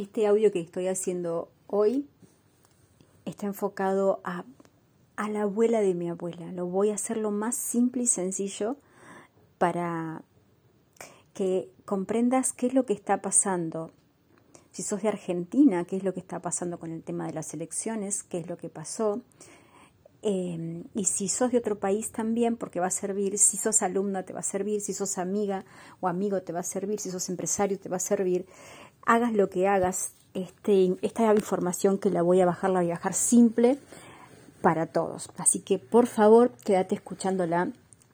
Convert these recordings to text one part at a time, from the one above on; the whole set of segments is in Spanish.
Este audio que estoy haciendo hoy está enfocado a, a la abuela de mi abuela. Lo voy a hacer lo más simple y sencillo para que comprendas qué es lo que está pasando. Si sos de Argentina, qué es lo que está pasando con el tema de las elecciones, qué es lo que pasó. Eh, y si sos de otro país también, porque va a servir, si sos alumna te va a servir, si sos amiga o amigo te va a servir, si sos empresario te va a servir. Hagas lo que hagas, este, esta información que la voy a bajar, la voy a bajar simple para todos. Así que por favor, quédate escuchándola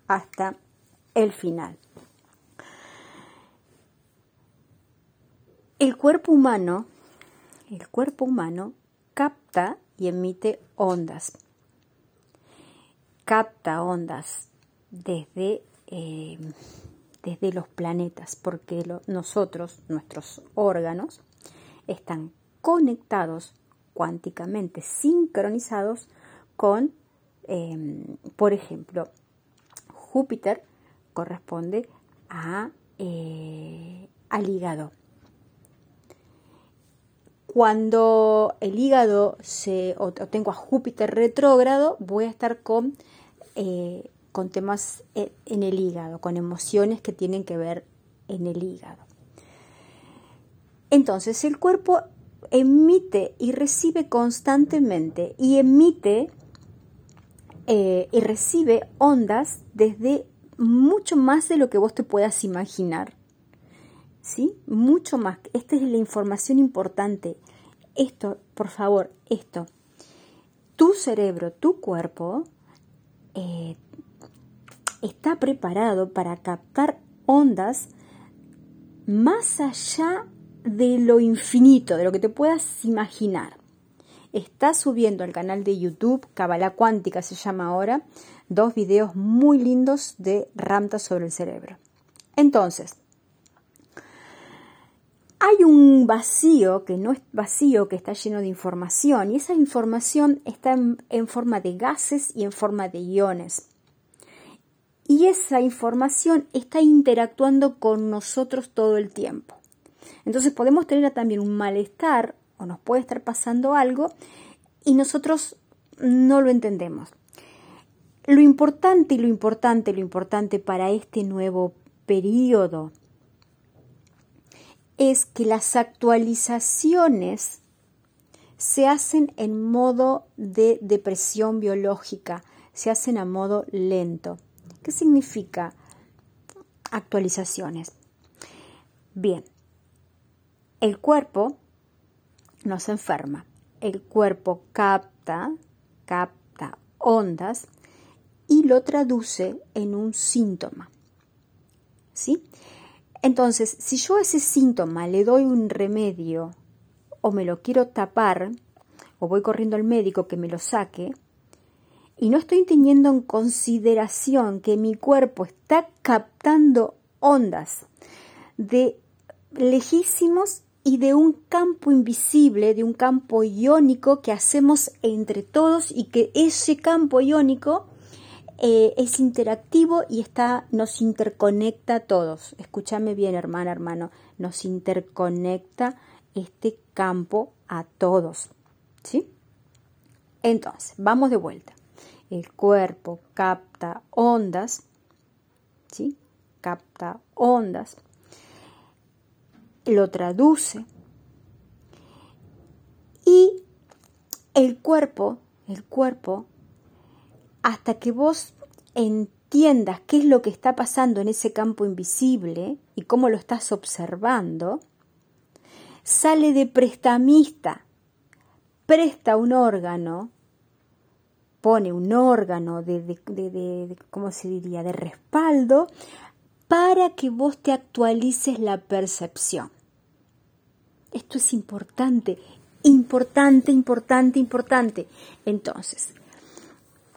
hasta el final. El cuerpo humano, el cuerpo humano capta y emite ondas. Capta ondas desde, eh, desde los planetas, porque nosotros, nuestros órganos, están conectados cuánticamente, sincronizados con, em, por ejemplo, Júpiter corresponde a, eh, al hígado. Cuando el hígado se, o, tengo a Júpiter retrógrado, voy a estar con, eh, con temas eh, en el hígado, con emociones que tienen que ver en el hígado. Entonces el cuerpo emite y recibe constantemente y emite eh, y recibe ondas desde mucho más de lo que vos te puedas imaginar. ¿Sí? Mucho más. Esta es la información importante. Esto, por favor, esto. Tu cerebro, tu cuerpo, eh, está preparado para captar ondas más allá de lo infinito, de lo que te puedas imaginar. Está subiendo al canal de YouTube, Cabala Cuántica se llama ahora, dos videos muy lindos de Ramta sobre el cerebro. Entonces, hay un vacío que no es vacío, que está lleno de información, y esa información está en, forma de gases y en forma de iones. Y esa información está interactuando con nosotros todo el tiempo. Entonces podemos tener también un malestar o nos puede estar pasando algo y nosotros no lo entendemos. Lo importante y lo importante, lo importante para este nuevo periodo es que las actualizaciones se hacen en modo de depresión biológica, se hacen a modo lento. ¿Qué significa actualizaciones? Bien, el cuerpo no se enferma, el cuerpo capta, capta ondas y lo traduce en un síntoma. ¿Sí? Entonces, si yo a ese síntoma le doy un remedio o me lo quiero tapar, o voy corriendo al médico que me lo saque, y no estoy teniendo en consideración que mi cuerpo está captando ondas de lejísimos y de un campo invisible, de un campo iónico que hacemos entre todos y que ese campo iónico eh, es interactivo y está, nos interconecta a todos. Escúchame bien, hermana, hermano, nos interconecta este campo a todos. ¿Sí? Entonces, vamos de vuelta. El cuerpo capta ondas, ¿sí? Capta ondas, lo traduce y el cuerpo, el cuerpo hasta que vos entiendas qué es lo que está pasando en ese campo invisible y cómo lo estás observando, sale de prestamista, presta un órgano, pone un órgano de, de, ¿cómo se diría?, de respaldo para que vos te actualices la percepción. Esto es importante, importante, importante, importante. Entonces,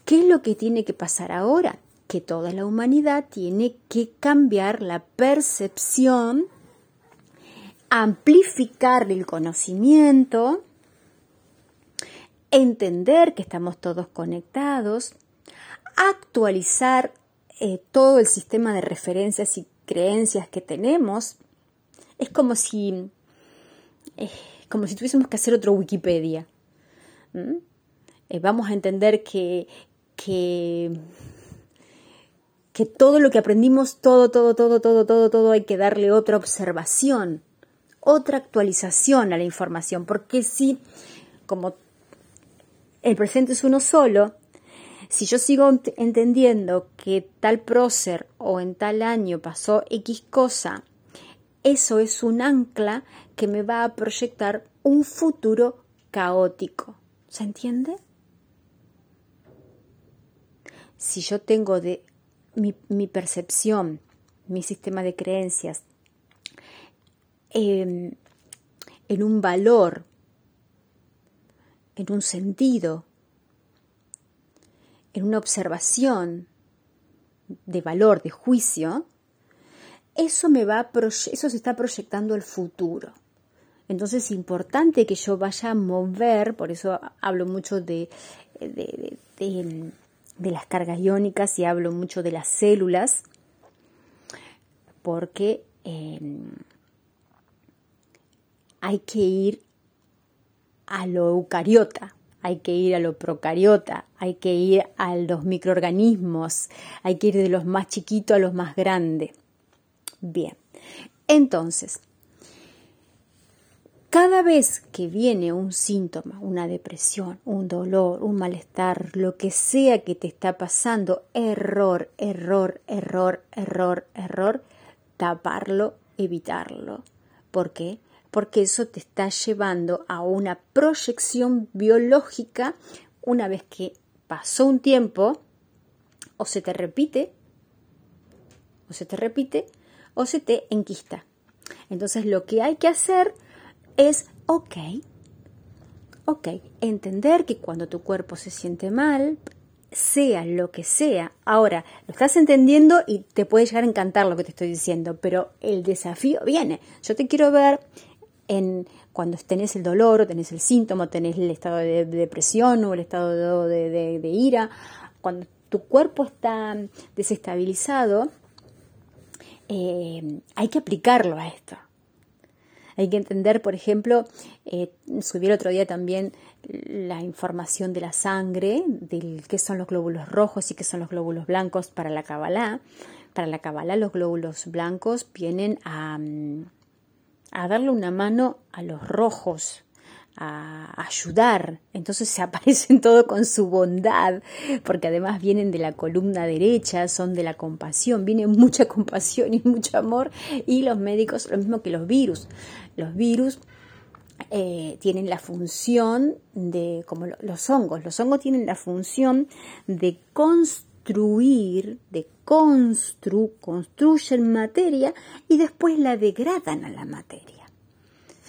¿Qué es lo que tiene que pasar ahora? Que toda la humanidad tiene que cambiar la percepción, amplificar el conocimiento, entender que estamos todos conectados, actualizar eh, todo el sistema de referencias y creencias que tenemos. Es como si eh, como si tuviésemos que hacer otro Wikipedia. Eh, vamos a entender que, que, que todo lo que aprendimos, todo, todo, todo, todo, todo, todo, hay que darle otra observación, otra actualización a la información, porque si, como el presente es uno solo, si yo sigo entendiendo que tal prócer o en tal año pasó X cosa, eso es un ancla que me va a proyectar un futuro caótico. ¿Se entiende? Si yo tengo de mi, percepción, mi sistema de creencias, em, en un valor, en un sentido, en una observación de valor, de juicio, eso me va eso se está proyectando el futuro. Entonces es importante que yo vaya a mover, por eso hablo mucho de, de, las cargas iónicas y hablo mucho de las células, porque em, hay que ir a lo eucariota, hay que ir a lo procariota, hay que ir a los microorganismos, hay que ir de los más chiquitos a los más grandes. Bien, entonces, cada vez que viene un síntoma, una depresión, un dolor, un malestar, lo que sea que te está pasando, error, error, error, error, error, taparlo, evitarlo. ¿Por qué? Porque eso te está llevando a una proyección biológica una vez que pasó un tiempo, o se te repite, o se te repite, o se te enquista. Entonces lo que hay que hacer es, ok, ok, entender que cuando tu cuerpo se siente mal, sea lo que sea, ahora lo estás entendiendo y te puede llegar a encantar lo que te estoy diciendo, pero el desafío viene. Yo te quiero ver en cuando tenés el dolor o tenés el síntoma, o tenés el estado de, depresión o el estado de ira, cuando tu cuerpo está desestabilizado, eh, hay que aplicarlo a esto. Hay que entender, por ejemplo, eh, subí el otro día también la información de la sangre, de qué son los glóbulos rojos y qué son los glóbulos blancos para la Kabbalah. Para la Kabbalah los glóbulos blancos vienen a, mm, a darle una mano a los rojos, a ayudar. Entonces se aparecen todo con su bondad, porque además vienen de la columna derecha, son de la compasión, viene mucha compasión y mucho amor. Y los médicos, lo mismo que los virus. Los virus eh, tienen la función de, como los hongos, los hongos tienen la función de construir, de constru, construyen materia y después la degradan a la materia.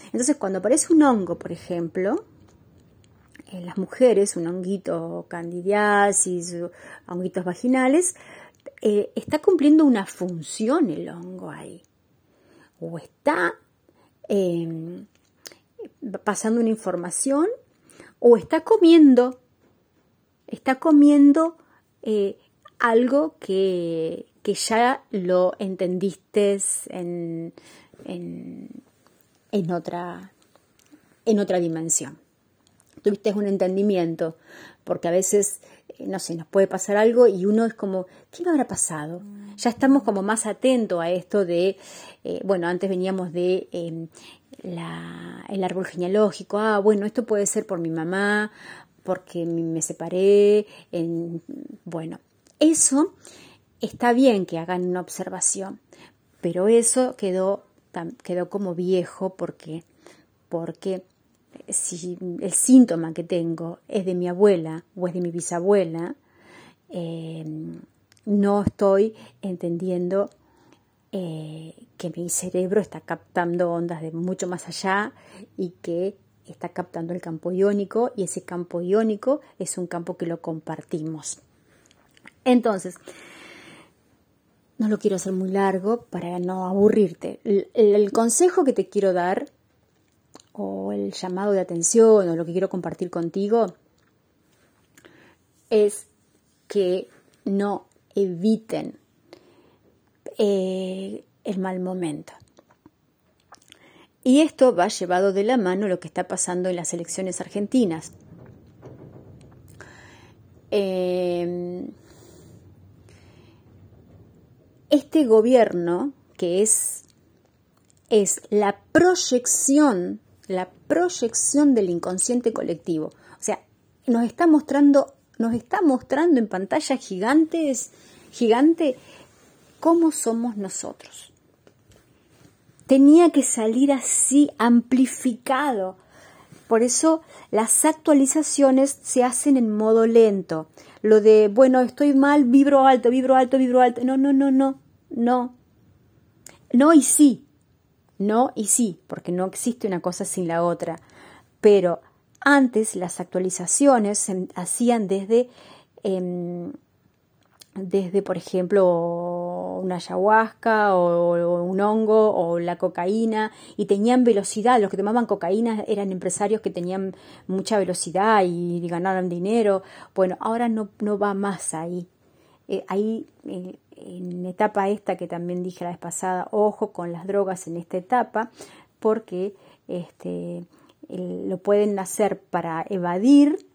Entonces, cuando aparece un hongo, por ejemplo, en las mujeres, un honguito candidiasis, honguitos vaginales, eh, está cumpliendo una función el hongo ahí. O está em, pasando una información, o está comiendo, está comiendo eh, algo que, ya lo entendiste en en otra, en otra dimensión. Tuviste un entendimiento, porque a veces, eh, no sé, nos puede pasar algo y uno es como, ¿qué me habrá pasado? Ya estamos como más atentos a esto de, eh, bueno, antes veníamos de em, el árbol genealógico, ah, bueno, esto puede ser por mi mamá, porque me separé, en, bueno, eso está bien que hagan una observación, pero eso quedó quedó como viejo porque, porque si el síntoma que tengo es de mi abuela o es de mi bisabuela, eh, no estoy entendiendo eh, que mi cerebro está captando ondas de mucho más allá y que está captando el campo iónico y ese campo iónico es un campo que lo compartimos. Entonces, no lo quiero hacer muy largo para no aburrirte. El, consejo que te quiero dar, o el llamado de atención, o lo que quiero compartir contigo, es que no eviten eh, el mal momento. Y esto va llevado de la mano lo que está pasando en las elecciones argentinas. Eh, este gobierno, que es, es la proyección, la proyección del inconsciente colectivo, o sea, nos está mostrando, nos está mostrando en pantallas gigantes, gigante, cómo somos nosotros. Tenía que salir así, amplificado. Por eso las actualizaciones se hacen en modo lento. Lo de, bueno, estoy mal, vibro alto, vibro alto, vibro alto. No, no, no, no, no. No y sí. No y sí, porque no existe una cosa sin la otra. Pero antes las actualizaciones se hacían desde, em, desde, por ejemplo, una ayahuasca o, un hongo o la cocaína y tenían velocidad. Los que tomaban cocaína eran empresarios que tenían mucha velocidad y, ganaron dinero. Bueno, ahora no, no va más ahí. Eh, ahí, eh, en etapa esta que también dije la vez pasada, ojo con las drogas en esta etapa, porque este, lo pueden hacer para evadir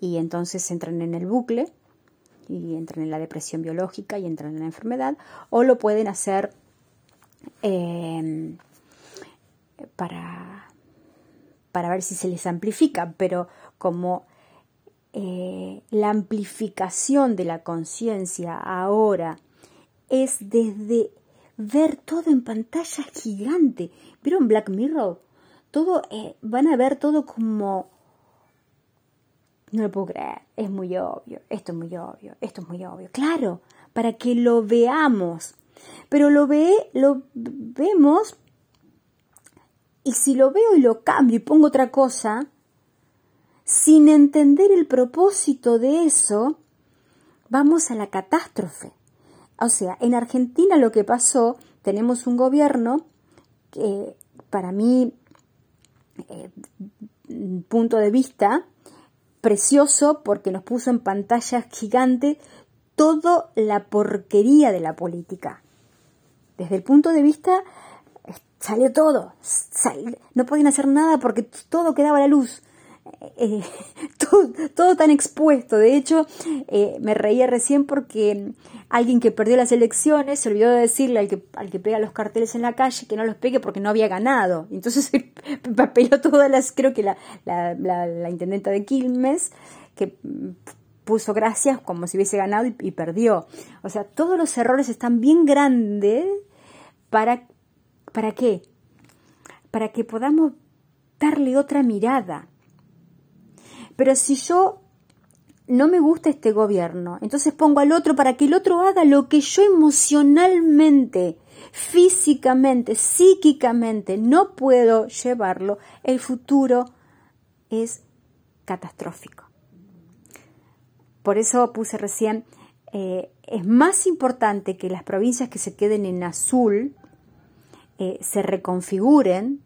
y entonces entran en el bucle y entran en la depresión biológica y entran en la enfermedad, o lo pueden hacer em, para, para ver si se les amplifica, pero como eh, la amplificación de la conciencia ahora es desde ver todo en pantalla gigante. ¿Vieron Black Mirror? Todo, eh, van a ver todo como no lo puedo creer, es muy obvio, esto es muy obvio, esto es muy obvio. Claro, para que lo veamos. Pero lo ve, lo vemos y si lo veo y lo cambio y pongo otra cosa, sin entender el propósito de eso, vamos a la catástrofe. O sea, en Argentina lo que pasó, tenemos un gobierno que para mí, eh, punto de vista, precioso porque nos puso en pantalla gigante toda la porquería de la política. Desde el punto de vista, salió todo. no podían hacer nada porque todo quedaba a la luz. Eh, todo, tan expuesto. De hecho, eh, me reía recién porque alguien que perdió las elecciones se olvidó de decirle al que, al que pega los carteles en la calle que no los pegue porque no había ganado. Entonces papeló todas las, creo que la, la, la, intendenta de Quilmes, que puso gracias como si hubiese ganado y, y, perdió. O sea, todos los errores están bien grandes para, ¿para qué? Para que podamos darle otra mirada pero si yo no me gusta este gobierno, entonces pongo al otro para que el otro haga lo que yo emocionalmente, físicamente, psíquicamente no puedo llevarlo, el futuro es catastrófico. Por eso puse recién, eh, es más importante que las provincias que se queden en azul eh, se reconfiguren,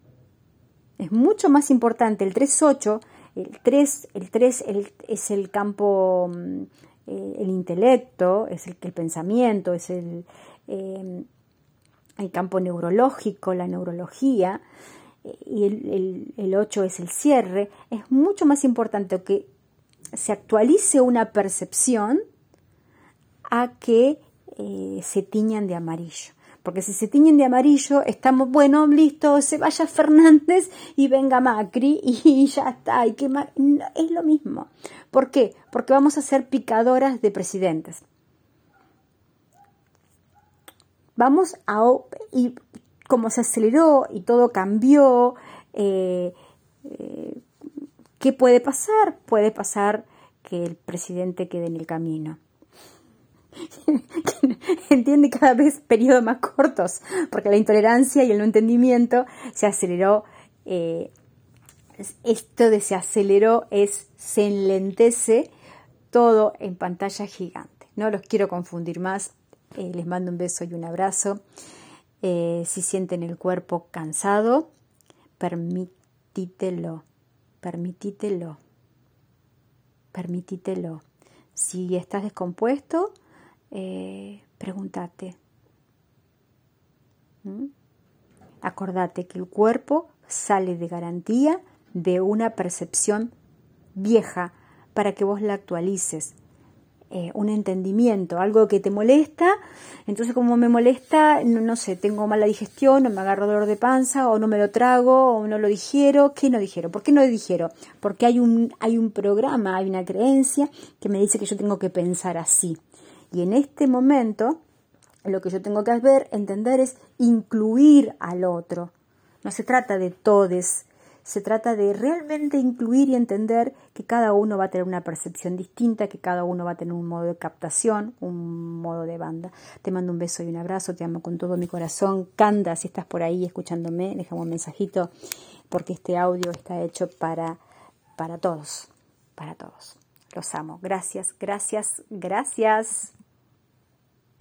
es mucho más importante el 3.8 el 3, el 3 es el campo, mm, eh, el intelecto, es el, el pensamiento, es el, em, el campo neurológico, la neurología, y el, el, 8 es el cierre. Es mucho más importante que se actualice una percepción a que eh, se tiñan de amarillo porque si se tiñen de amarillo, estamos, bueno, listo, se vaya Fernández y venga Macri y ya está, y que es lo mismo. ¿Por qué? Porque vamos a ser picadoras de presidentes. Vamos a, y como se aceleró y todo cambió, eh, eh, ¿qué puede pasar? Puede pasar que el presidente quede en el camino. entiende cada vez periodos más cortos, porque la intolerancia y el no entendimiento se aceleró. Eh, esto de se aceleró es se enlentece todo en pantalla gigante. No los quiero confundir más. Eh, les mando un beso y un abrazo. Eh, si sienten el cuerpo cansado, permitítelo, permitítelo, permitítelo. Si estás descompuesto, eh, pregúntate. Acordate que el cuerpo sale de garantía de una percepción vieja para que vos la actualices. Eh, un entendimiento, algo que te molesta, entonces como me molesta, no, sé, tengo mala digestión, o me agarro dolor de panza, o no me lo trago, o no lo digiero, ¿qué no digiero? ¿Por qué no digiero? Porque hay un, hay un programa, hay una creencia que me dice que yo tengo que pensar así. Y en este momento, lo que yo tengo que ver, entender es incluir al otro. No se trata de todes, se trata de realmente incluir y entender que cada uno va a tener una percepción distinta, que cada uno va a tener un modo de captación, un modo de banda. Te mando un beso y un abrazo, te amo con todo mi corazón. Canda, si estás por ahí escuchándome, déjame un mensajito, porque este audio está hecho para, para todos, para todos. Los amo. Gracias, gracias, gracias.